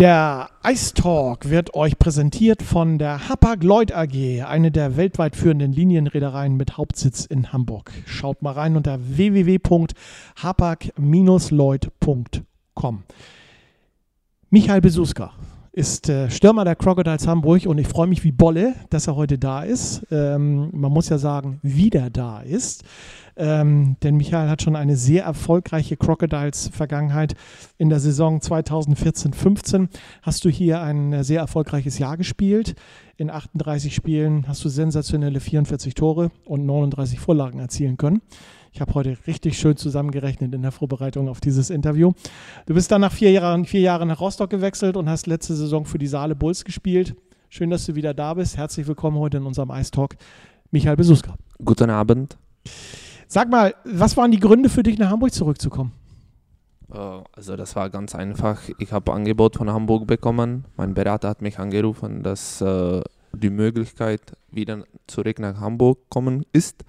Der Ice Talk wird euch präsentiert von der Hapag-Lloyd AG, eine der weltweit führenden Linienreedereien mit Hauptsitz in Hamburg. Schaut mal rein unter www.hapag-lloyd.com. Michael Besuska ist äh, Stürmer der Crocodiles Hamburg und ich freue mich wie Bolle, dass er heute da ist. Ähm, man muss ja sagen, wieder da ist. Ähm, denn Michael hat schon eine sehr erfolgreiche Crocodiles-Vergangenheit. In der Saison 2014-15 hast du hier ein äh, sehr erfolgreiches Jahr gespielt. In 38 Spielen hast du sensationelle 44 Tore und 39 Vorlagen erzielen können. Ich habe heute richtig schön zusammengerechnet in der Vorbereitung auf dieses Interview. Du bist dann nach vier Jahren, vier Jahren nach Rostock gewechselt und hast letzte Saison für die Saale Bulls gespielt. Schön, dass du wieder da bist. Herzlich willkommen heute in unserem Ice Talk. Michael Besuska. Guten Abend. Sag mal, was waren die Gründe für dich, nach Hamburg zurückzukommen? Äh, also das war ganz einfach. Ich habe ein Angebot von Hamburg bekommen. Mein Berater hat mich angerufen, dass äh, die Möglichkeit wieder zurück nach Hamburg kommen ist.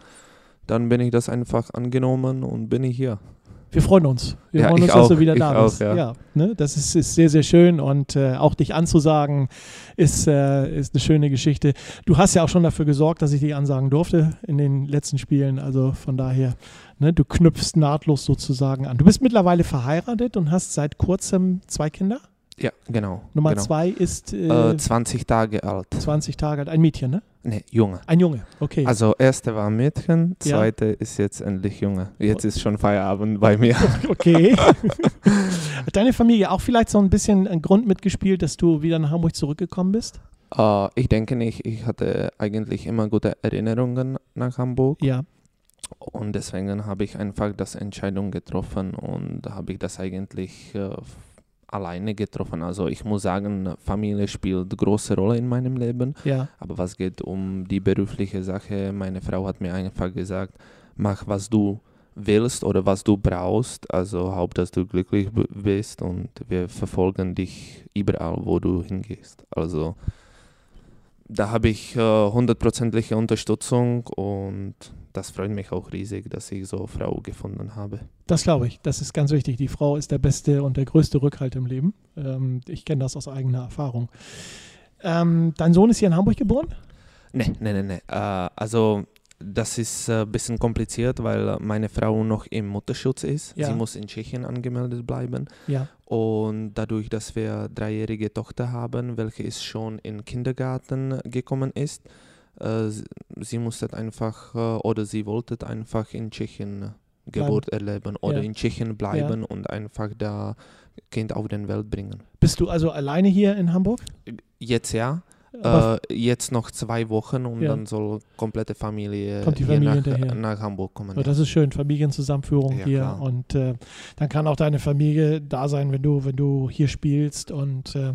Dann bin ich das einfach angenommen und bin ich hier. Wir freuen uns. Wir ja, freuen uns, auch, dass du wieder da auch, bist. Ja. ja ne? Das ist, ist, sehr, sehr schön und äh, auch dich anzusagen ist, äh, ist eine schöne Geschichte. Du hast ja auch schon dafür gesorgt, dass ich dich ansagen durfte in den letzten Spielen. Also von daher, ne, du knüpfst nahtlos sozusagen an. Du bist mittlerweile verheiratet und hast seit kurzem zwei Kinder? Ja, genau. Nummer genau. zwei ist äh, 20 Tage alt. 20 Tage alt. Ein Mädchen, ne? Ne, Junge. Ein Junge, okay. Also erste war Mädchen, Ja. zweite ist jetzt endlich Junge. Jetzt ist schon Feierabend bei mir. Okay. Hat deine Familie auch vielleicht so ein bisschen einen Grund mitgespielt, dass du wieder nach Hamburg zurückgekommen bist? Äh, ich denke nicht, ich hatte eigentlich immer gute Erinnerungen nach Hamburg Ja. und deswegen habe ich einfach das Entscheidung getroffen und habe ich das eigentlich äh, alleine getroffen. Also ich muss sagen, Familie spielt große Rolle in meinem Leben, Ja. aber was geht um die berufliche Sache, meine Frau hat mir einfach gesagt, mach was du willst oder was du brauchst, also Haupt, dass du glücklich bist und wir verfolgen dich überall, wo du hingehst. Also da habe ich äh, hundertprozentige Unterstützung und das freut mich auch riesig, dass ich so eine Frau gefunden habe. Das glaube ich. Das ist ganz wichtig. Die Frau ist der beste und der größte Rückhalt im Leben. Ähm, ich kenne das aus eigener Erfahrung. Ähm, dein Sohn ist hier in Hamburg geboren? Ne, ne, ne, ne. Äh, also das ist ein bisschen kompliziert, weil meine Frau noch im Mutterschutz ist. Ja. Sie muss in Tschechien angemeldet bleiben. Ja. Und dadurch, dass wir eine dreijährige Tochter haben, welche ist schon in den Kindergarten gekommen ist, äh, sie- musste einfach äh, oder sie wollte einfach in Tschechien Geburt erleben oder Ja. in Tschechien bleiben und einfach da Kind auf den Welt bringen. Bist du also alleine hier in Hamburg? Jetzt ja, äh, jetzt noch zwei Wochen und Ja. dann soll komplette Familie, Kommt die hier Familie nach, hinterher. nach Hamburg kommen. So, das ist schön, Familienzusammenführung Ja, hier. klar. Und äh, dann kann auch deine Familie da sein, wenn du, wenn du hier spielst. Und äh,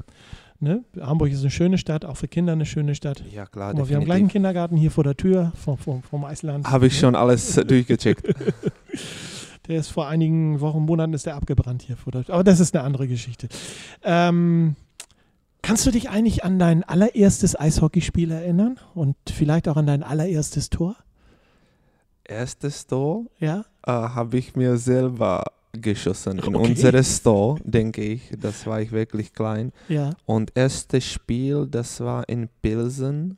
ne? Hamburg ist eine schöne Stadt, auch für Kinder eine schöne Stadt. ja klar, mal, wir haben gleich einen. Kindergarten hier vor der Tür vom, vom, vom Eisland. Habe ich schon alles durchgecheckt. Der ist vor einigen Wochen, Monaten ist der abgebrannt hier vor der Tür. Aber das ist eine andere Geschichte. Ähm, kannst du dich eigentlich an dein allererstes Eishockeyspiel erinnern? Und vielleicht auch an dein allererstes Tor? Erstes Tor Ja? äh, habe ich mir selber geschossen in Okay. unseres Tor, denke ich. Das war ich wirklich klein. Ja. Und erstes Spiel, das war in Pilsen.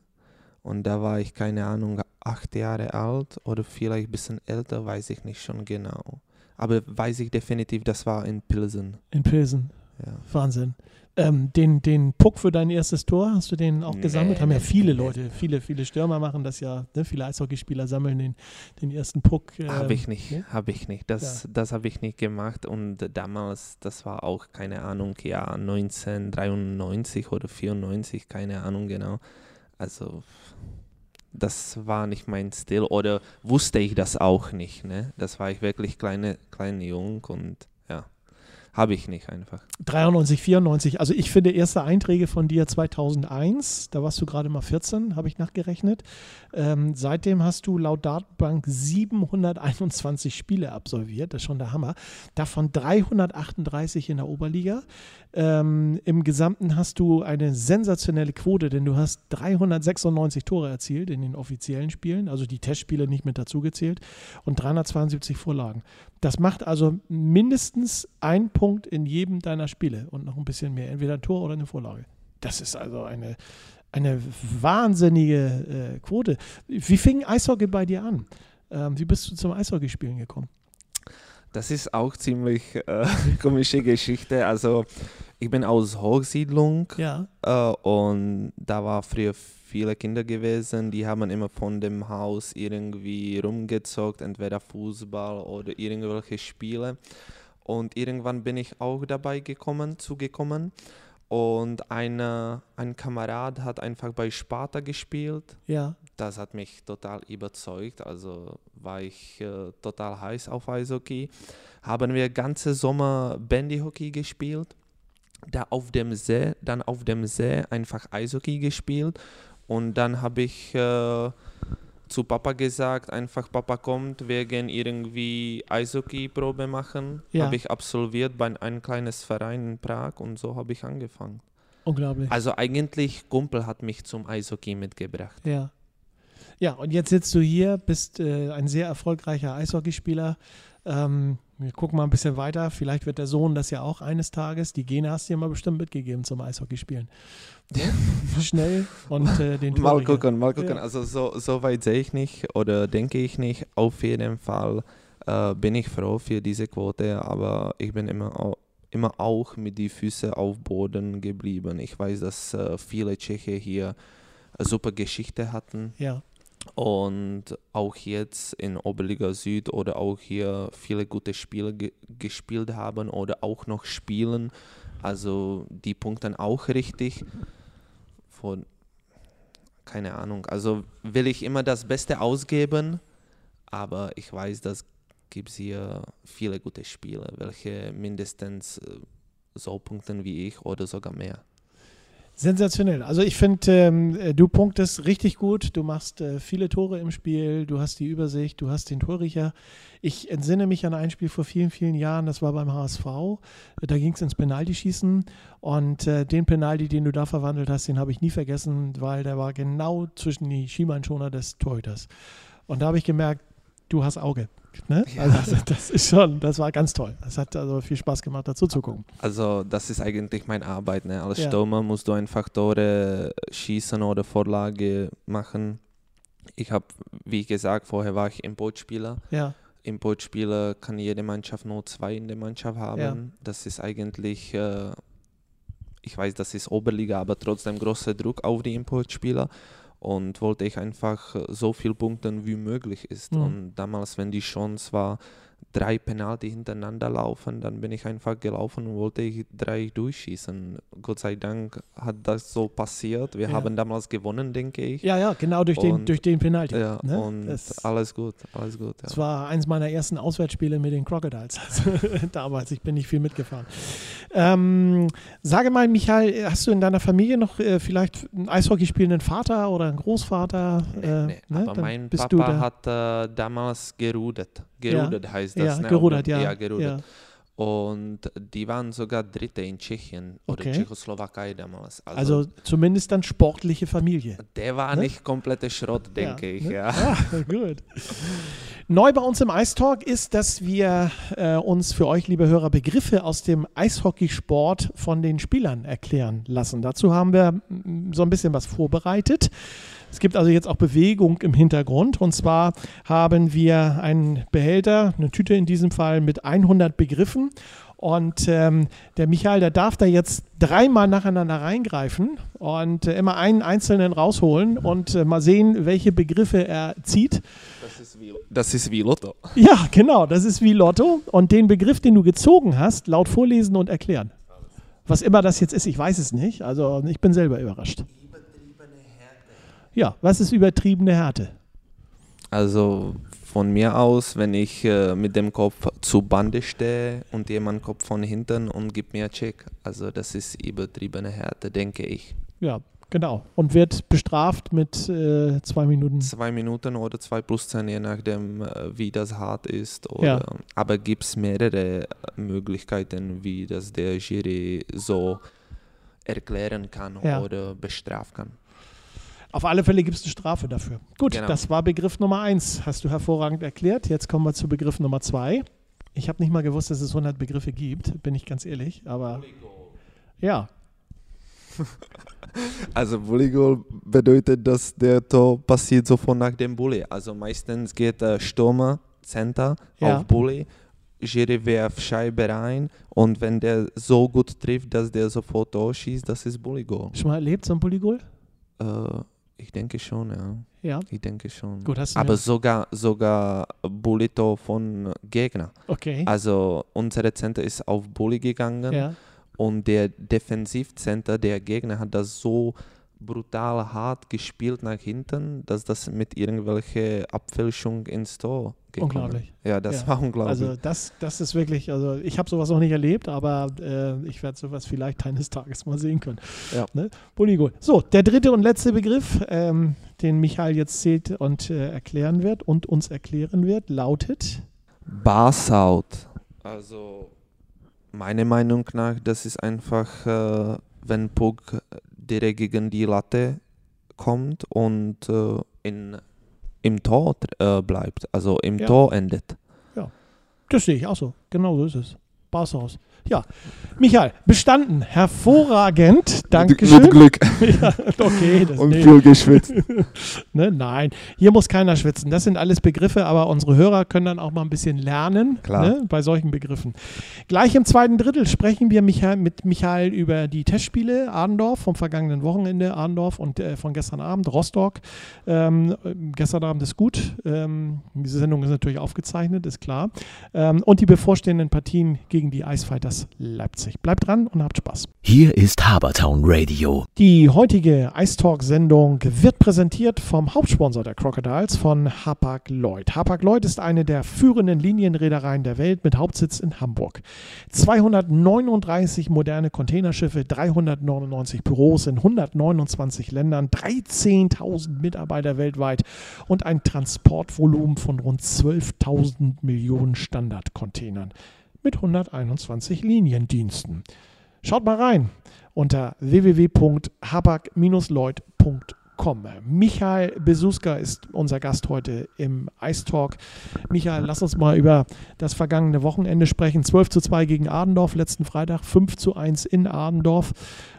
Und da war ich, keine Ahnung, acht Jahre alt oder vielleicht ein bisschen älter, weiß ich nicht schon genau. Aber weiß ich definitiv, das war in Pilsen. In Pilsen. Ja. Wahnsinn. Ähm, den, den Puck für dein erstes Tor, hast du den auch Nee, gesammelt? Haben ja nee, viele nee. Leute, viele, viele Stürmer machen das ja. Ne? Viele Eishockeyspieler sammeln den, den ersten Puck. ähm, habe ich nicht, ne? habe ich nicht. Das, das habe ich nicht gemacht. Und damals, das war auch, keine Ahnung, ja, 1993 oder 94, keine Ahnung genau. Also, das war nicht mein Stil. Oder wusste ich das auch nicht. Ne? Das war ich wirklich kleine, kleine Jung und ja, habe ich nicht einfach. 93, 94. Also ich finde erste Einträge von dir 2001. Da warst du gerade mal 14, habe ich nachgerechnet. Ähm, seitdem hast du laut Datenbank 721 Spiele absolviert. Das ist schon der Hammer. Davon 338 in der Oberliga. Ähm, Im Gesamten hast du eine sensationelle Quote, denn du hast 396 Tore erzielt in den offiziellen Spielen, also die Testspiele nicht mit dazugezählt, und 372 Vorlagen. Das macht also mindestens ein Punkt in jedem deiner Spiele und noch ein bisschen mehr, entweder ein Tor oder eine Vorlage. Das ist also eine, eine wahnsinnige äh, Quote. Wie fing Eishockey bei dir an? Ähm, wie bist du zum Eishockeyspielen gekommen? Das ist auch ziemlich äh, komische Geschichte. Also ich bin aus Hochsiedlung Ja. äh, und da war früher viele Kinder gewesen, die haben immer von dem Haus irgendwie rumgezockt, entweder Fußball oder irgendwelche Spiele. Und irgendwann bin ich auch dabei gekommen, zugekommen. Und eine, ein Kamerad hat einfach bei Sparta gespielt Ja. Das hat mich total überzeugt. Also war ich äh, total heiß auf Eishockey. Haben wir ganze Sommer Bandyhockey gespielt. Da auf dem See, dann auf dem See einfach Eishockey gespielt. Und dann habe ich äh, zu Papa gesagt, einfach Papa kommt, wir gehen irgendwie Eishockey-Probe machen. Ja. Habe ich absolviert bei einem kleines Verein in Prag und so habe ich angefangen. Unglaublich. Also eigentlich Kumpel hat mich zum Eishockey mitgebracht. Ja. Ja, und jetzt sitzt du hier, bist äh, ein sehr erfolgreicher Eishockeyspieler. Ähm, wir gucken mal ein bisschen weiter. Vielleicht wird der Sohn das ja auch eines Tages. Die Gene hast du dir mal bestimmt mitgegeben zum Eishockeyspielen. Schnell und äh, den Mal gucken, mal gucken. Ja. Also so, so weit sehe ich nicht oder denke ich nicht. Auf jeden Fall äh, bin ich froh für diese Quote, aber ich bin immer, au- immer auch mit die Füße auf Boden geblieben. Ich weiß, dass äh, viele Tscheche hier eine super Geschichte hatten Ja, und auch jetzt in Oberliga Süd oder auch hier viele gute Spiele ge gespielt haben oder auch noch spielen. Also die punkten auch richtig. Von, keine Ahnung. Also will ich immer das Beste ausgeben, aber ich weiß, dass gibt hier viele gute Spieler, welche mindestens äh, so punkten wie ich oder sogar mehr. Sensationell. Also ich finde, ähm, äh, du punktest richtig gut. Du machst äh, viele Tore im Spiel. Du hast die Übersicht. Du hast den Torriecher. Ich entsinne mich an ein Spiel vor vielen, vielen Jahren. Das war beim HSV. Da ging es ins Penaltyschießen. Und äh, den Penalty, den du da verwandelt hast, den habe ich nie vergessen, weil der war genau zwischen die Schienbeinschoner des Torhüters. Und da habe ich gemerkt, du hast Auge. Ne? Ja. Also das ist schon, das war ganz toll. Das hat also viel Spaß gemacht, dazu zu gucken. Also das ist eigentlich meine Arbeit. Ne? Als Ja. Stürmer musst du einfach Tore schießen oder Vorlage machen. Ich habe, wie gesagt, vorher war ich Importspieler. Ja, Importspieler kann jede Mannschaft nur zwei in der Mannschaft haben. Ja. Das ist eigentlich, äh, ich weiß, das ist Oberliga, aber trotzdem großer Druck auf die Importspieler. Und wollte ich einfach so viel punkten wie möglich ist. Mhm. Und damals, wenn die Chance war, drei Penalty hintereinander laufen, dann bin ich einfach gelaufen und wollte ich drei durchschießen. Gott sei Dank hat das so passiert. Wir Ja. haben damals gewonnen, denke ich. ja, ja genau durch den, Und- durch den Penalty. Ja, ne? und Das- alles gut, alles gut. Ja. Das war eins meiner ersten Auswärtsspiele mit den Crocodiles. Damals, ich bin nicht viel mitgefahren. Ähm, sage mal, Michael, hast du in deiner Familie noch äh, vielleicht einen Eishockey spielenden Vater oder einen Großvater? Äh, Nee, ne? aber Dann mein Papa hat äh, damals gerudert. Gerudert heißt das. ja, ne? gerudert, ja. Ja, gerudert. Ja. Und die waren sogar Dritte in Tschechien oder Okay. Tschechoslowakei damals. Also zumindest dann sportliche Familie. der war ne? nicht komplette Schrott, denke ich. ne? Ja. Ah, gut. Neu bei uns im Eistalk ist, dass wir äh, uns für euch, liebe Hörer, Begriffe aus dem Eishockeysport von den Spielern erklären lassen. Dazu haben wir mm, so ein bisschen was vorbereitet. Es gibt also jetzt auch Bewegung im Hintergrund. Und zwar haben wir einen Behälter, eine Tüte in diesem Fall mit 100 Begriffen. Und ähm, der Michael, der darf da jetzt dreimal nacheinander reingreifen und äh, immer einen einzelnen rausholen und äh, mal sehen, welche Begriffe er zieht. Das, ist wie, das ist wie Lotto. Ja, genau, das ist wie Lotto. Und den Begriff, den du gezogen hast, laut vorlesen und erklären. Was immer das jetzt ist, ich weiß es nicht. Also ich bin selber überrascht. Ja, was ist übertriebene Härte? Also von mir aus, wenn ich äh, mit dem Kopf zu Bande stehe und jemand kommt von hinten und gibt mir einen Check. Also das ist übertriebene Härte, denke ich. Ja, genau. Und wird bestraft mit äh, zwei Minuten. Zwei Minuten oder zwei plus zehn, je nachdem, äh, wie das hart ist. Oder, Ja. Aber gibt es mehrere Möglichkeiten, wie das der Jury so erklären kann Ja. oder bestrafen kann. Auf alle Fälle gibt es eine Strafe dafür. Gut, Genau. das war Begriff Nummer eins. Hast du hervorragend erklärt. Jetzt kommen wir zu Begriff Nummer zwei. Ich habe nicht mal gewusst, dass es 100 Begriffe gibt, bin ich ganz ehrlich. Aber ja, Also Volleyball bedeutet, dass der Tor passiert sofort nach dem Bully. Also meistens geht der Stürmer, Center Ja. auf Bully, Jury werft Scheibe rein und wenn der so gut trifft, dass der sofort Tor schießt, das ist Bully-Goal. schon mal erlebt so ein Polygol? Äh, ich denke schon, ja. Ja, Ich denke schon. gut, hast du Aber sogar, sogar Bully-Tor von Gegner. Okay. Also unsere Center ist auf Bully gegangen Ja, und der Defensivcenter der Gegner hat das so brutal hart gespielt nach hinten, dass das mit irgendwelcher Abfälschung ins Tor gekommen unglaublich. Ja, das Ja. war unglaublich. Also das, das ist wirklich, also ich habe sowas noch nicht erlebt, aber äh, ich werde sowas vielleicht eines Tages mal sehen können. Ja. Ne? Polygol. So, der dritte und letzte Begriff, ähm, den Michael jetzt zählt und äh, erklären wird und uns erklären wird, lautet Bars out. Also meiner Meinung nach, das ist einfach, äh, wenn Puck direkt gegen die Latte kommt und äh, in, im Tor äh, bleibt, also im Ja. Tor endet. Das sehe ich auch so. Genau so ist es. Barsaus. Ja. Michael, bestanden. Hervorragend. Dankeschön. Mit Glück Ja, okay, das und nee. viel geschwitzt. Ne? Nein, hier muss keiner schwitzen. Das sind alles Begriffe, aber unsere Hörer können dann auch mal ein bisschen lernen Klar. Ne? bei solchen Begriffen. Gleich im zweiten Drittel sprechen wir Michael, mit Michael über die Testspiele Adendorf vom vergangenen Wochenende, Adendorf und äh, von gestern Abend, Rostock. Ähm, äh, gestern Abend ist gut. Ähm, diese Sendung ist natürlich aufgezeichnet, ist klar. Ähm, und die bevorstehenden Partien gegen die Eisfighters Leipzig. Bleibt dran und habt Spaß. Hier ist Habertown Radio. Die heutige Ice Talk-Sendung wird präsentiert vom Hauptsponsor der Crocodiles von Hapag-Lloyd. Hapag-Lloyd ist eine der führenden Linienreedereien der Welt mit Hauptsitz in Hamburg. 239 moderne Containerschiffe, 399 Büros in 129 Ländern, 13.000 Mitarbeiter weltweit und ein Transportvolumen von rund 12.000 Millionen Standardcontainern mit 121 Liniendiensten. Schaut mal rein unter www.habak-lloyd.com. Michael Besuska ist unser Gast heute im Ice Talk. Michael, lass uns mal über das vergangene Wochenende sprechen. 12 zu 2 gegen Adendorf letzten Freitag, 5 zu 1 in Adendorf.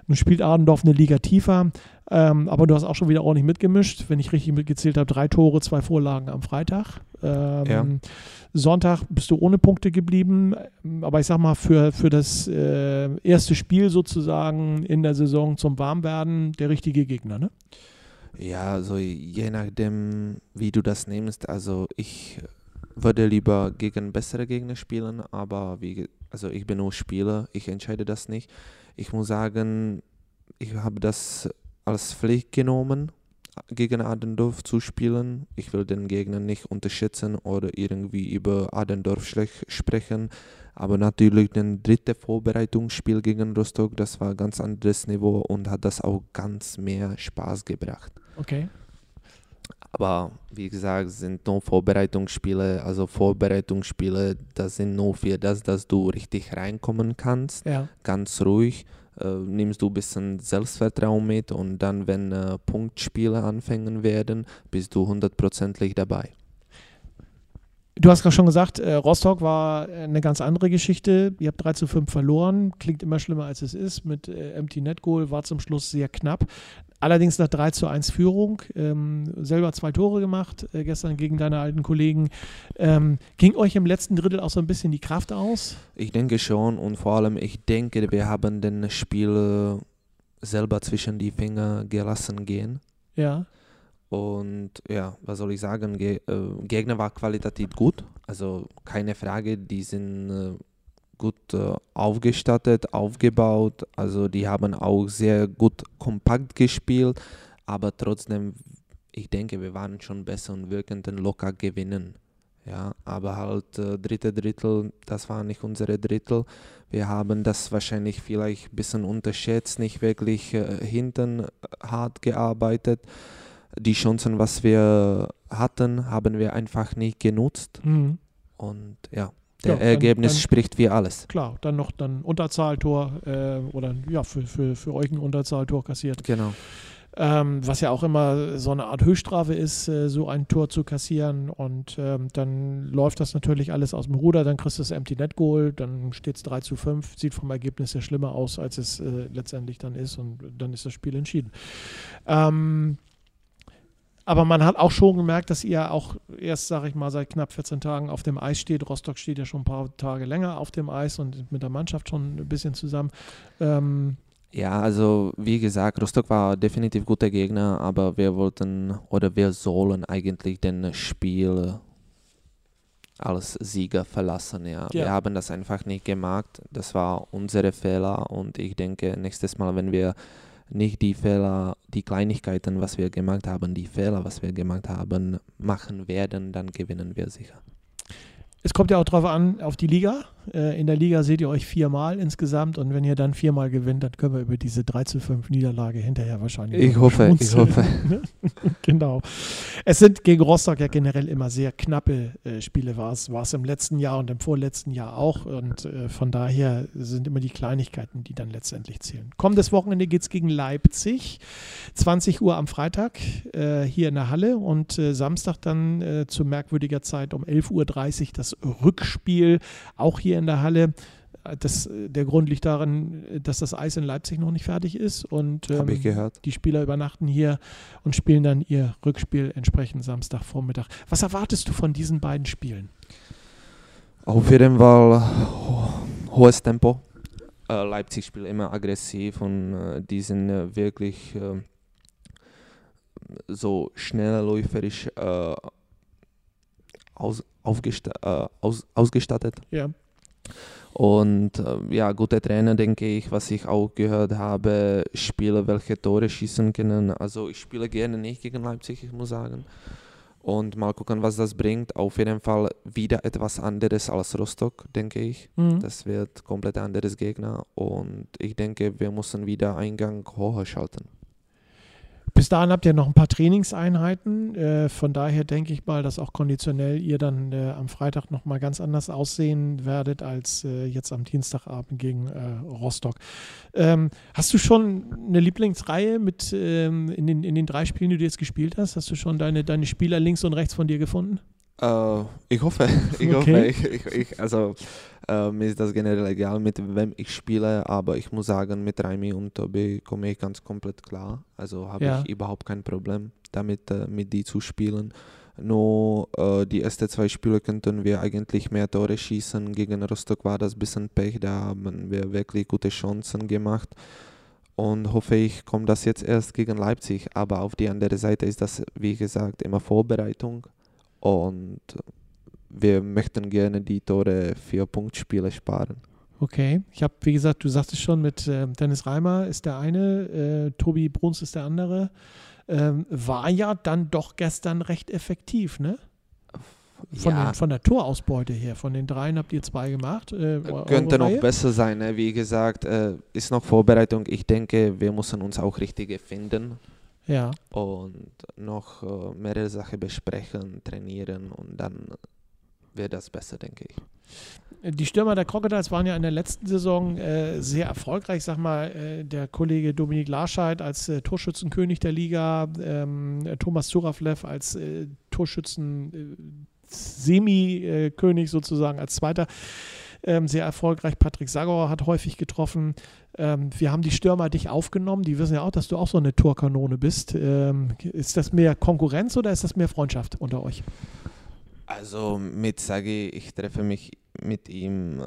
Nun spielt Adendorf eine Liga tiefer, ähm, aber du hast auch schon wieder ordentlich mitgemischt. Wenn ich richtig mitgezählt habe, drei Tore, zwei Vorlagen am Freitag. Ähm, Ja. Sonntag bist du ohne Punkte geblieben, aber ich sag mal, für, für das äh, erste Spiel sozusagen in der Saison zum Warmwerden der richtige Gegner, ne? Ja, also je nachdem, wie du das nimmst. Also ich würde lieber gegen bessere Gegner spielen, aber wie, also ich bin nur Spieler, ich entscheide das nicht. Ich muss sagen, ich habe das als Pflicht genommen, gegen Adendorf zu spielen. Ich will den Gegner nicht unterschätzen oder irgendwie über Adendorf schlecht sprechen. Aber natürlich das dritte Vorbereitungsspiel gegen Rostock, das war ein ganz anderes Niveau und hat das auch ganz mehr Spaß gebracht. Okay. Aber wie gesagt, es sind nur Vorbereitungsspiele. Also Vorbereitungsspiele, das sind nur für das, dass du richtig reinkommen kannst. Ja. Ganz ruhig. Äh, nimmst du ein bisschen Selbstvertrauen mit und dann, wenn äh, Punktspiele anfangen werden, bist du hundertprozentig dabei. Du hast gerade schon gesagt, äh, Rostock war äh, eine ganz andere Geschichte. Ihr habt 3 zu 5 verloren. Klingt immer schlimmer, als es ist. Mit äh, Empty Net Goal war zum Schluss sehr knapp. Allerdings nach 3 zu 1 Führung. Ähm, selber zwei Tore gemacht, äh, gestern gegen deine alten Kollegen. Ähm, ging euch im letzten Drittel auch so ein bisschen die Kraft aus? Ich denke schon und vor allem, ich denke, wir haben den Spiel äh, selber zwischen die Finger gelassen gehen. Ja. Und ja, was soll ich sagen? Ge äh, Gegner war qualitativ gut, also keine Frage. Die sind äh, gut äh, aufgestattet, aufgebaut. Also die haben auch sehr gut kompakt gespielt, aber trotzdem, ich denke, wir waren schon besser und wir könnten locker gewinnen. Ja, aber halt äh, dritte Drittel, das war nicht unsere Drittel. Wir haben das wahrscheinlich vielleicht ein bisschen unterschätzt, nicht wirklich äh, hinten hart gearbeitet. Die Chancen, was wir hatten, haben wir einfach nicht genutzt. Mhm. Und ja, der Ja, dann- Ergebnis dann- spricht wie alles. Klar, dann noch dann Unterzahltor äh, oder ja, für, für, für euch ein Unterzahltor kassiert. Genau. Ähm, was ja auch immer so eine Art Höchststrafe ist, äh, so ein Tor zu kassieren. Und ähm, dann läuft das natürlich alles aus dem Ruder. Dann kriegst du das Empty Net Goal, dann steht es 3 zu 5. Sieht vom Ergebnis ja schlimmer aus, als es äh, letztendlich dann ist. Und dann ist das Spiel entschieden. Ähm, aber man hat auch schon gemerkt, dass ihr auch erst, sage ich mal, seit knapp 14 Tagen auf dem Eis steht. Rostock steht ja schon ein paar Tage länger auf dem Eis und mit der Mannschaft schon ein bisschen zusammen. Ähm, Ja, also wie gesagt, Rostock war definitiv guter Gegner, aber wir wollten oder wir sollen eigentlich den Spiel als Sieger verlassen. Ja. Ja. Wir haben das einfach nicht gemacht. Das war unsere Fehler und ich denke, nächstes Mal, wenn wir nicht die Fehler, die Kleinigkeiten, was wir gemacht haben, die Fehler, was wir gemacht haben, machen werden, dann gewinnen wir sicher. Es kommt ja auch drauf an, auf die Liga. Äh, in der Liga seht ihr euch viermal insgesamt und wenn ihr dann viermal gewinnt, dann können wir über diese 3 zu 5 Niederlage hinterher wahrscheinlich. Ich hoffe, ich schmunzeln. hoffe. genau. Es sind gegen Rostock ja generell immer sehr knappe äh, Spiele, war es, war es im letzten Jahr und im vorletzten Jahr auch. Und äh, von daher sind immer die Kleinigkeiten, die dann letztendlich zählen. Kommendes Wochenende geht es gegen Leipzig. 20 Uhr am Freitag äh, hier in der Halle und äh, Samstag dann äh, zu merkwürdiger Zeit um 11.30 Uhr das Rückspiel, auch hier in der Halle. Äh, Das, äh, der Grund liegt darin, äh, dass das Eis in Leipzig noch nicht fertig ist und ähm, gehört. die Spieler übernachten hier und spielen dann ihr Rückspiel entsprechend Samstagvormittag. Was erwartest du von diesen beiden Spielen? Auf jeden Fall ho hohes Tempo. Äh, Leipzig spielt immer aggressiv und äh, die sind äh, wirklich so schnell läuferisch aus, aus, ausgestattet. Ja. Und äh, ja, gute Trainer, denke ich, was ich auch gehört habe, Spieler, welche Tore schießen können. Also ich spiele gerne nicht gegen Leipzig, ich muss sagen. Und mal gucken, was das bringt. Auf jeden Fall wieder etwas anderes als Rostock, denke ich. Mhm. Das wird komplett anderes Gegner. Und ich denke, wir müssen wieder Eingang hoher schalten. Bis dahin habt ihr noch ein paar Trainingseinheiten. Äh, von daher denke ich mal, dass auch konditionell ihr dann äh, am Freitag nochmal ganz anders aussehen werdet als äh, jetzt am Dienstagabend gegen äh, Rostock. Ähm, hast du schon eine Lieblingsreihe mit ähm, in, den, in den drei Spielen, die du jetzt gespielt hast? Hast du schon deine, deine Spieler links und rechts von dir gefunden? Äh, ich hoffe, ich Okay. hoffe, ich, ich, ich, also äh, mir ist das generell egal, mit wem ich spiele, aber ich muss sagen, mit Raimi und Tobi komme ich ganz komplett klar. Also habe Ja. ich überhaupt kein Problem damit, äh, mit die zu spielen. Nur die ersten zwei Spiele könnten wir eigentlich mehr Tore schießen. Gegen Rostock war das ein bisschen Pech, da haben wir wirklich gute Chancen gemacht. Und hoffe ich, kommt das jetzt erst gegen Leipzig. Aber auf die andere Seite ist das, wie gesagt, immer Vorbereitung. Und wir möchten gerne die Tore für Punktspiele sparen. Okay, ich habe, wie gesagt, du sagtest schon, mit äh, Dennis Reimer ist der eine, äh, Tobi Bruns ist der andere. Ähm, war ja dann doch gestern recht effektiv, ne? Von, ja, den, von der Torausbeute her. Von den dreien habt ihr zwei gemacht. Äh, eure könnte noch besser sein. Ne? Wie gesagt, äh, ist noch Vorbereitung. Ich denke, wir müssen uns auch richtig finden Ja, und noch äh, mehrere Sachen besprechen, trainieren und dann wird das besser, denke ich. die Stürmer der Crocodiles waren ja in der letzten Saison äh, sehr erfolgreich. Ich sag mal, äh, der Kollege Dominik Larscheid als äh, Torschützenkönig der Liga, ähm, äh, Thomas Zuraflev als äh, Torschützen äh, Semi-König sozusagen als Zweiter. Ähm, sehr erfolgreich. Patrick Sagauer hat häufig getroffen. Ähm, wir haben die Stürmer dich aufgenommen. Die wissen ja auch, dass du auch so eine Torkanone bist. Ähm, ist das mehr Konkurrenz oder ist das mehr Freundschaft unter euch? Also mit Sagi, ich treffe mich mit ihm, äh,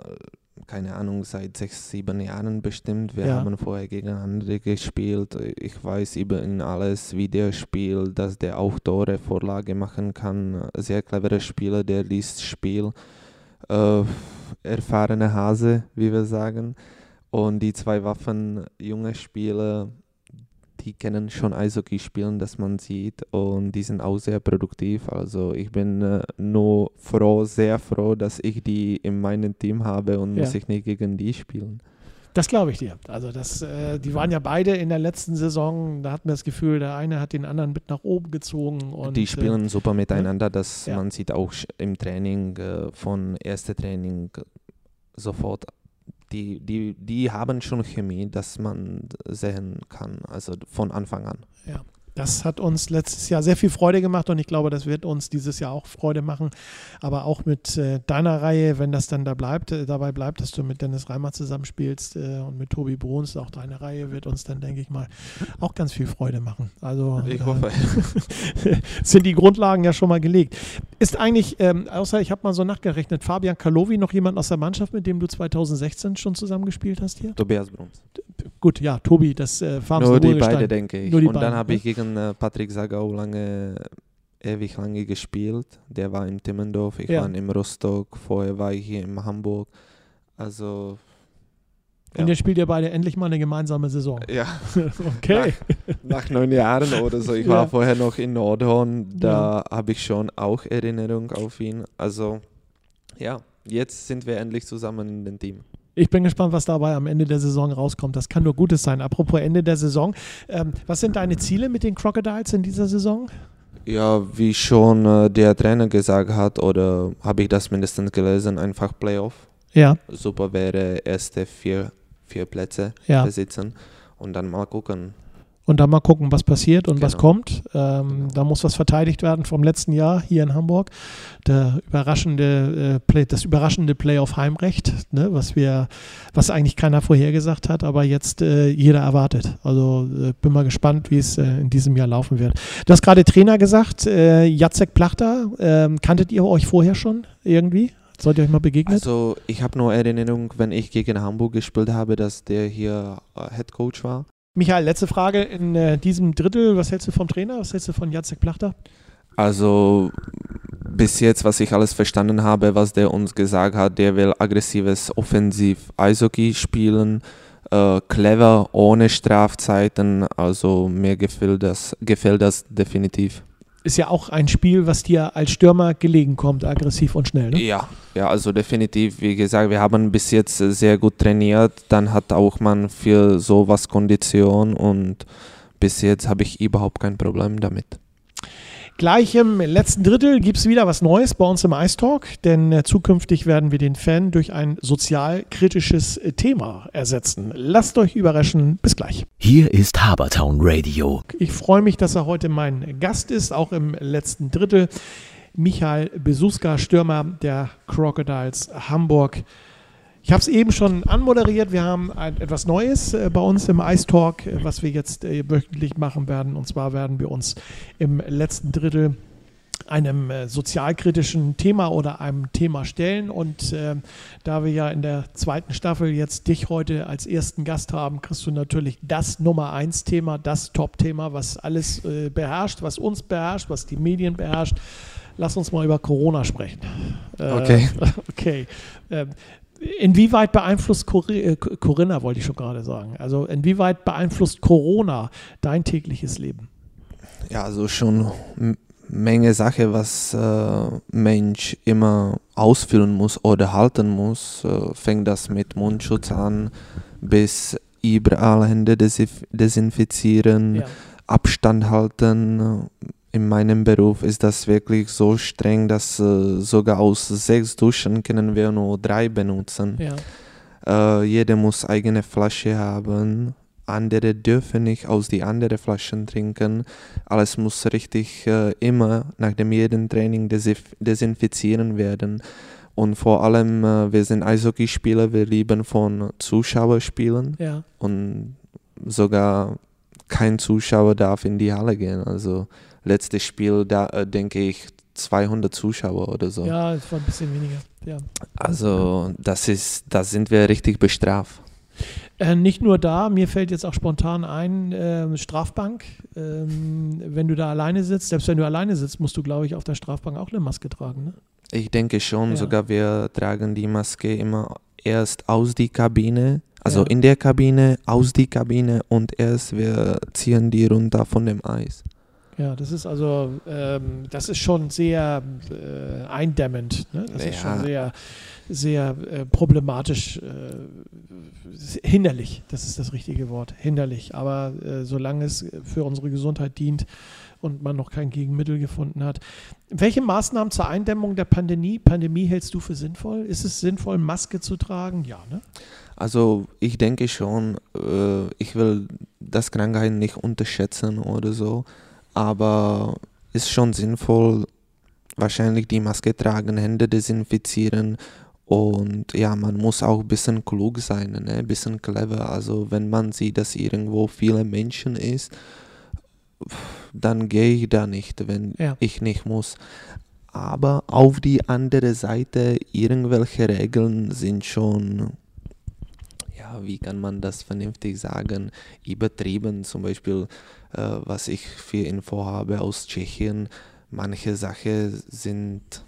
keine Ahnung, seit sechs, sieben Jahren bestimmt. Wir Ja. haben vorher gegeneinander gespielt. Ich weiß über ihn alles, wie der spielt, dass der auch Tore, Vorlage machen kann. Sehr cleverer Spieler, der liest Spiel. Äh, erfahrene Hase, wie wir sagen. Und die zwei Waffen, junge Spieler, die kennen schon Eishockey spielen, dass man sieht und die sind auch sehr produktiv. Also ich bin äh, nur froh, sehr froh, dass ich die in meinem Team habe und Ja. muss ich nicht gegen die spielen. Das glaube ich dir. Also das, äh, die waren ja beide in der letzten Saison, da hatten wir das Gefühl, der eine hat den anderen mit nach oben gezogen. Und, die spielen super miteinander, dass Ja. man sieht auch im Training, äh, von ersten Training äh, sofort, die, die, die haben schon Chemie, dass man sehen kann, also von Anfang an. Äh, das hat uns letztes Jahr sehr viel Freude gemacht und ich glaube, das wird uns dieses Jahr auch Freude machen. Aber auch mit äh, deiner Reihe, wenn das dann da bleibt, äh, dabei bleibt, dass du mit Dennis Reimer zusammenspielst äh, und mit Tobi Bruns, auch deine Reihe wird uns dann, denke ich mal, auch ganz viel Freude machen. Also Ich äh, hoffe. sind die Grundlagen ja schon mal gelegt. Ist eigentlich, ähm, außer ich habe mal so nachgerechnet, Fabian Kalowi noch jemand aus der Mannschaft, mit dem du 2016 schon zusammengespielt hast hier? Tobias Bruns. Gut, ja, Tobi, das äh, Farms Nur die beiden, denke ich. Und dann habe ja. ich gegen äh, Patrick Sagau lange, ewig lange gespielt. Der war in Timmendorf, ich Ja. war in Rostock, vorher war ich hier in Hamburg. Also, Und jetzt spielt ihr beide endlich mal eine gemeinsame Saison. ja, Okay. nach neun Jahren oder so. Ich Ja. war vorher noch in Nordhorn, da habe ich schon auch Erinnerung auf ihn. Also, ja, jetzt sind wir endlich zusammen in dem Team. Ich bin gespannt, was dabei am Ende der Saison rauskommt. Das kann nur Gutes sein. Apropos Ende der Saison. Ähm, was sind deine Ziele mit den Crocodiles in dieser Saison? Ja, wie schon äh, der Trainer gesagt hat, oder habe ich das mindestens gelesen, einfach Playoff. Ja, super wäre, erste vier, vier Plätze ja. besitzen und dann mal gucken. Und dann mal gucken, was passiert und was Genau. kommt. Ähm, Genau. Da muss was verteidigt werden vom letzten Jahr hier in Hamburg. Der überraschende, äh, Play, das überraschende Playoff-Heimrecht, ne, was wir, was eigentlich keiner vorhergesagt hat, aber jetzt äh, jeder erwartet. Also äh, bin mal gespannt, wie es äh, in diesem Jahr laufen wird. Du hast gerade Trainer gesagt, äh, Jacek Plachter. Ähm, kanntet ihr euch vorher schon irgendwie? Seid ihr euch mal begegnet? Also ich habe nur Erinnerung, wenn ich gegen Hamburg gespielt habe, dass der hier äh, Head Coach war. Michael, letzte Frage in äh, diesem Drittel. Was hältst du vom Trainer? Was hältst du von Jacek Plachter? Also bis jetzt, was ich alles verstanden habe, was der uns gesagt hat, der will aggressives Offensiv Eishockey spielen, äh, clever, ohne Strafzeiten. Also mir gefällt das, gefällt das definitiv. Ist ja auch ein Spiel, was dir als Stürmer gelegen kommt, aggressiv und schnell. Ne? Ja, ja, also definitiv. Wie gesagt, wir haben bis jetzt sehr gut trainiert. Dann hat auch man für sowas Kondition und bis jetzt habe ich überhaupt kein Problem damit. Gleich im letzten Drittel gibt es wieder was Neues bei uns im Ice Talk, denn äh, zukünftig werden wir den Fan durch ein sozialkritisches äh, Thema ersetzen. Lasst euch überraschen. Bis gleich. Hier ist Habertown Radio. Ich freue mich, dass er heute mein Gast ist, auch im letzten Drittel. Michael Besuska, Stürmer der Crocodiles Hamburg. Ich habe es eben schon anmoderiert. Wir haben ein, etwas Neues äh, bei uns im Ice Talk, äh, was wir jetzt äh, wöchentlich machen werden. Und zwar werden wir uns im letzten Drittel einem äh, sozialkritischen Thema oder einem Thema stellen. Und ähm, da wir ja in der zweiten Staffel jetzt dich heute als ersten Gast haben, kriegst du natürlich das Nummer eins Thema, das Top-Thema, was alles äh, beherrscht, was uns beherrscht, was die Medien beherrscht. Lass uns mal über Corona sprechen. Äh, Okay. Okay. Ähm, Inwieweit beeinflusst Cori äh, Corinna, wollte ich schon gerade sagen, also inwieweit beeinflusst Corona dein tägliches Leben? Ja, also schon Menge Sache, was äh, Mensch immer ausfüllen muss oder halten muss. Äh, fängt das mit Mundschutz an, bis überall Hände desinf desinfizieren. Ja. Abstand halten. In meinem Beruf ist das wirklich so streng, dass äh, sogar aus sechs Duschen können wir nur drei benutzen. Ja. Äh, jeder muss eigene Flasche haben. Andere dürfen nicht aus die anderen Flaschen trinken. Alles muss richtig äh, immer nach dem jeden Training desif- desinfizieren werden. Und vor allem, äh, wir sind Eishockeyspieler, wir lieben von Zuschauern spielen ja. und sogar kein Zuschauer darf in die Halle gehen. Also letztes Spiel, da äh, denke ich 200 Zuschauer oder so. Ja, es war ein bisschen weniger. Ja. Also das ist, da sind wir richtig bestraft. Äh, nicht nur da, mir fällt jetzt auch spontan ein, äh, Strafbank. Ähm, wenn du da alleine sitzt, selbst wenn du alleine sitzt, musst du, glaube ich, auf der Strafbank auch eine Maske tragen. Ne? Ich denke schon, Ja. sogar wir tragen die Maske immer erst aus die Kabine, also Ja. in der Kabine, aus die Kabine und erst wir ziehen die runter von dem Eis. Ja, das ist also, ähm, das ist schon sehr äh, eindämmend. Ne? Das ist schon Ja. sehr, sehr äh, problematisch, äh, hinderlich. Das ist das richtige Wort, hinderlich. Aber äh, solange es für unsere Gesundheit dient und man noch kein Gegenmittel gefunden hat. Welche Maßnahmen zur Eindämmung der Pandemie, Pandemie hältst du für sinnvoll? Ist es sinnvoll, Maske zu tragen? Ja, ne? Also ich denke schon, äh, ich will das Krankheit nicht unterschätzen oder so, aber ist schon sinnvoll, wahrscheinlich die Maske tragen, Hände desinfizieren und ja, man muss auch ein bisschen klug sein, ne? ein bisschen clever. Also wenn man sieht, dass irgendwo viele Menschen ist, dann gehe ich da nicht, wenn Ja. ich nicht muss. Aber auf die andere Seite, irgendwelche Regeln sind schon, ja, wie kann man das vernünftig sagen, übertrieben. Zum Beispiel, äh, was ich für Info habe aus Tschechien, manche Sachen sind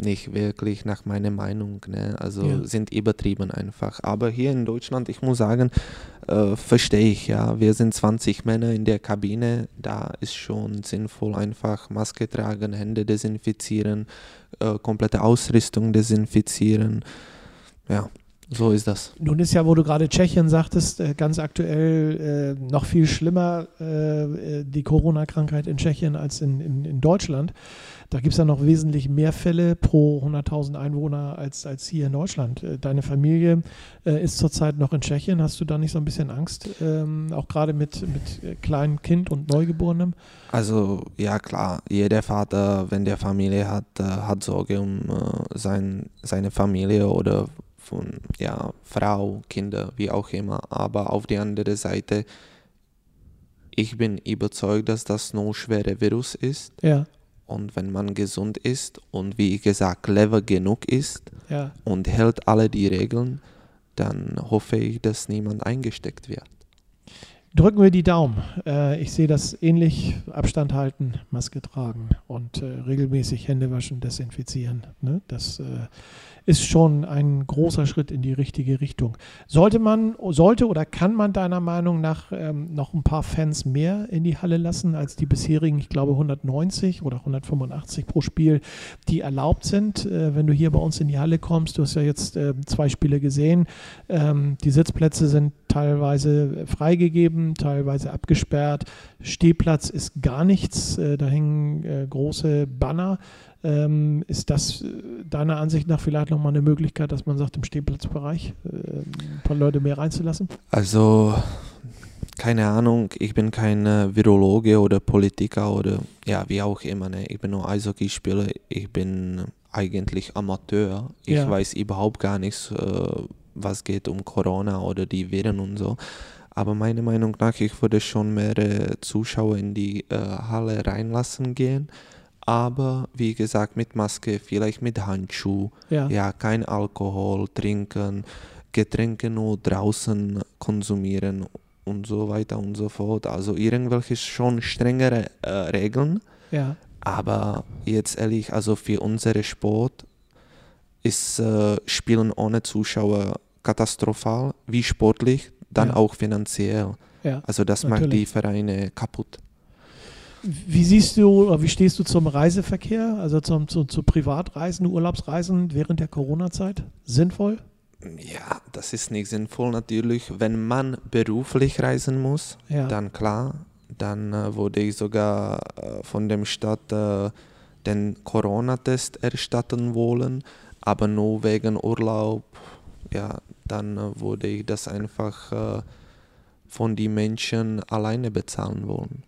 nicht wirklich nach meiner Meinung, ne? also Ja. sind übertrieben einfach. Aber hier in Deutschland, ich muss sagen, äh, verstehe ich ja, wir sind 20 Männer in der Kabine, da ist schon sinnvoll einfach Maske tragen, Hände desinfizieren, äh, komplette Ausrüstung desinfizieren. Ja, so ist das. Nun ist ja, wo du gerade Tschechien sagtest, äh, ganz aktuell äh, noch viel schlimmer äh, äh, die Corona-Krankheit in Tschechien als in, in, in Deutschland. Da gibt es ja noch wesentlich mehr Fälle pro 100.000 Einwohner als, als hier in Deutschland. Äh, Deine Familie äh, ist zurzeit noch in Tschechien. Hast du da nicht so ein bisschen Angst, ähm, auch gerade mit, mit kleinem Kind und Neugeborenem? Also ja klar, jeder Vater, wenn der Familie hat, hat Sorge um sein, seine Familie oder von ja, Frau, Kinder, wie auch immer. Aber auf die andere Seite, ich bin überzeugt, dass das noch schwere Virus ist. Ja, Und wenn man gesund ist und wie gesagt clever genug ist ja. und hält alle die Regeln, dann hoffe ich, dass niemand eingesteckt wird. Drücken wir die Daumen. Äh, ich sehe das ähnlich. Abstand halten, Maske tragen und äh, regelmäßig Hände waschen, desinfizieren. Ne? Das äh, ist schon ein großer Schritt in die richtige Richtung. Sollte man, sollte oder kann man deiner Meinung nach ähm, noch ein paar Fans mehr in die Halle lassen als die bisherigen, ich glaube 190 oder 185 pro Spiel, die erlaubt sind? Äh, wenn du hier bei uns in die Halle kommst, du hast ja jetzt äh, zwei Spiele gesehen, ähm, die Sitzplätze sind teilweise freigegeben, teilweise abgesperrt. Stehplatz ist gar nichts, äh, da hängen äh, große Banner. Ähm, ist das äh, deiner Ansicht nach vielleicht nochmal eine Möglichkeit, dass man sagt, im Stehplatzbereich äh, ein paar Leute mehr reinzulassen? Also, keine Ahnung, ich bin kein äh, Virologe oder Politiker oder ja, wie auch immer. Ne? Ich bin nur Eishockeyspieler, ich bin eigentlich Amateur. Ich Ja. weiß überhaupt gar nichts, äh, was geht um Corona oder die Viren und so. Aber meiner Meinung nach, ich würde schon mehrere Zuschauer in die äh, Halle reinlassen gehen. Aber wie gesagt, mit Maske, vielleicht mit Handschuh. Ja, Ja, kein Alkohol trinken, Getränke nur draußen konsumieren und so weiter und so fort. Also irgendwelche schon strengere äh, Regeln. ja, Aber jetzt ehrlich, also für unseren Sport ist äh, Spielen ohne Zuschauer katastrophal, wie sportlich, dann Ja. auch finanziell. ja. Also das macht die Natürlich. Vereine kaputt. Wie siehst du oder wie stehst du zum Reiseverkehr, also zum, zu, zu Privatreisen, Urlaubsreisen während der Corona-Zeit? Sinnvoll? Ja, das ist nicht sinnvoll natürlich. Wenn man beruflich reisen muss, Ja. dann klar, dann äh, würde ich sogar äh, von dem Stadt äh, den Corona-Test erstatten wollen, aber nur wegen Urlaub, ja, dann äh, würde ich das einfach äh, von den Menschen alleine bezahlen wollen.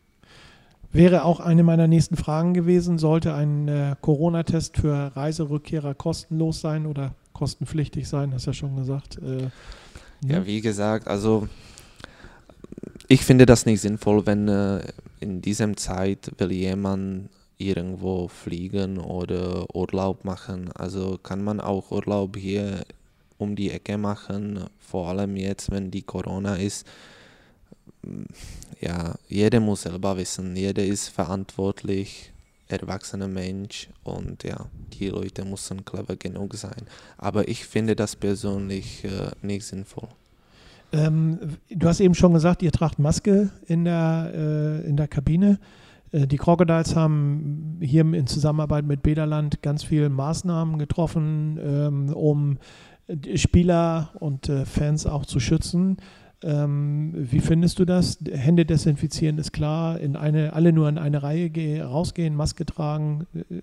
Wäre auch eine meiner nächsten Fragen gewesen, sollte ein äh, Corona-Test für Reiserückkehrer kostenlos sein oder kostenpflichtig sein, hast ja schon gesagt. Äh, Ja, ne? wie gesagt, also ich finde das nicht sinnvoll, wenn äh, in diesem Zeit will jemand irgendwo fliegen oder Urlaub machen. Also kann man auch Urlaub hier um die Ecke machen, vor allem jetzt, wenn die Corona ist. Ja, jeder muss selber wissen, jeder ist verantwortlich. erwachsener Mensch und ja, die Leute müssen clever genug sein. Aber ich finde das persönlich äh, nicht sinnvoll. Ähm, du hast eben schon gesagt, ihr tragt Maske in der, äh, in der Kabine. Äh, die Crocodiles haben hier in Zusammenarbeit mit Bederland ganz viele Maßnahmen getroffen, ähm, um Spieler und äh, Fans auch zu schützen. Ähm, wie findest du das? Hände desinfizieren ist klar, in eine, alle nur in eine Reihe gehen, rausgehen, Maske tragen. Äh,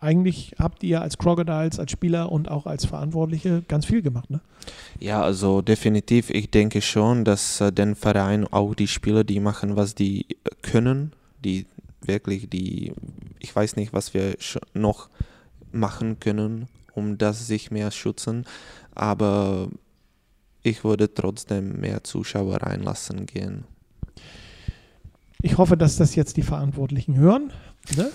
eigentlich habt ihr als Crocodiles, als Spieler und auch als Verantwortliche ganz viel gemacht, ne? Ja, also definitiv. Ich denke schon, dass äh, den Verein, auch die Spieler, die machen, was die können, die wirklich, die, ich weiß nicht, was wir noch machen können, um das sich mehr schützen, aber ich würde trotzdem mehr Zuschauer reinlassen gehen. Ich hoffe, dass das jetzt die Verantwortlichen hören. Ne?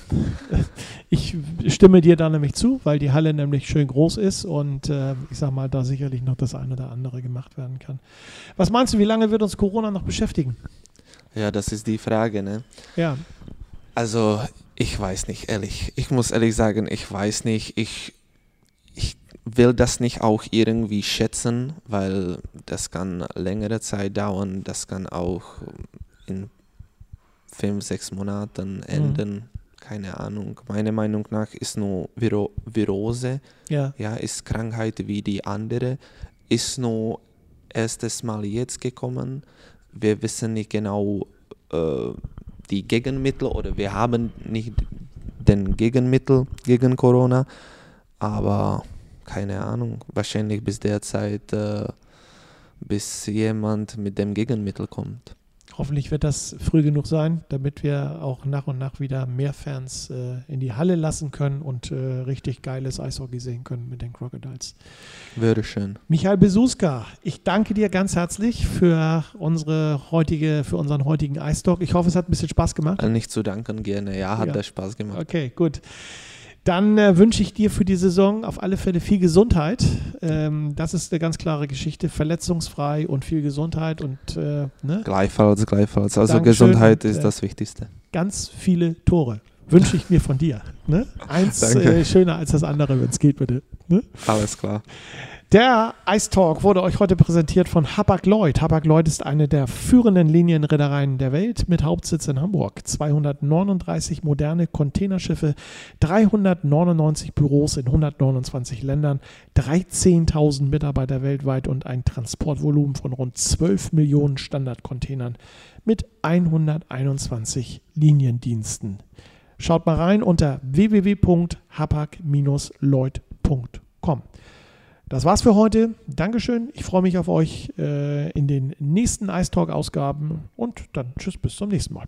Ich stimme dir da nämlich zu, weil die Halle nämlich schön groß ist und äh, ich sag mal, da sicherlich noch das eine oder andere gemacht werden kann. Was meinst du, wie lange wird uns Corona noch beschäftigen? Ja, das ist die Frage, ne? Ja. Also, ich weiß nicht, ehrlich. Ich muss ehrlich sagen, ich weiß nicht. Ich will das nicht auch irgendwie schätzen, weil das kann längere Zeit dauern, das kann auch in fünf, sechs Monaten mhm. enden. Mhm. Keine Ahnung. Meiner Meinung nach ist nur Viro Virose, ja. ja, ist Krankheit wie die andere, ist nur erstes Mal jetzt gekommen. Wir wissen nicht genau äh, die Gegenmittel oder wir haben nicht den Gegenmittel gegen Corona, aber keine Ahnung, wahrscheinlich bis derzeit, äh, bis jemand mit dem Gegenmittel kommt. Hoffentlich wird das früh genug sein, damit wir auch nach und nach wieder mehr Fans äh, in die Halle lassen können und äh, richtig geiles Eishockey sehen können mit den Crocodiles. Wäre schön. Michael Besuska, ich danke dir ganz herzlich für unsere heutige, für unseren heutigen Eistalk. Ich hoffe, es hat ein bisschen Spaß gemacht. Nicht zu danken gerne. Ja, hat ja. das Spaß gemacht. Okay, gut. Dann äh, wünsche ich dir für die Saison auf alle Fälle viel Gesundheit. Ähm, das ist eine ganz klare Geschichte. Verletzungsfrei und viel Gesundheit und äh, ne? gleichfalls, gleichfalls. Also Dankeschön Gesundheit ist äh, das Wichtigste. Ganz viele Tore wünsche ich mir von dir. Ne? Eins äh, schöner als das andere, wenn es geht, bitte. Ne? Alles klar. Der Ice Talk wurde euch heute präsentiert von Hapag-Lloyd. Hapag-Lloyd ist eine der führenden Linienreedereien der Welt mit Hauptsitz in Hamburg. 239 moderne Containerschiffe, 399 Büros in 129 Ländern, 13.000 Mitarbeiter weltweit und ein Transportvolumen von rund 12 Millionen Standardcontainern mit 121 Liniendiensten. Schaut mal rein unter www.hapag-lloyd.com. Das war's für heute. Dankeschön. Ich freue mich auf euch äh, in den nächsten Ice Talk Ausgaben und dann tschüss bis zum nächsten Mal.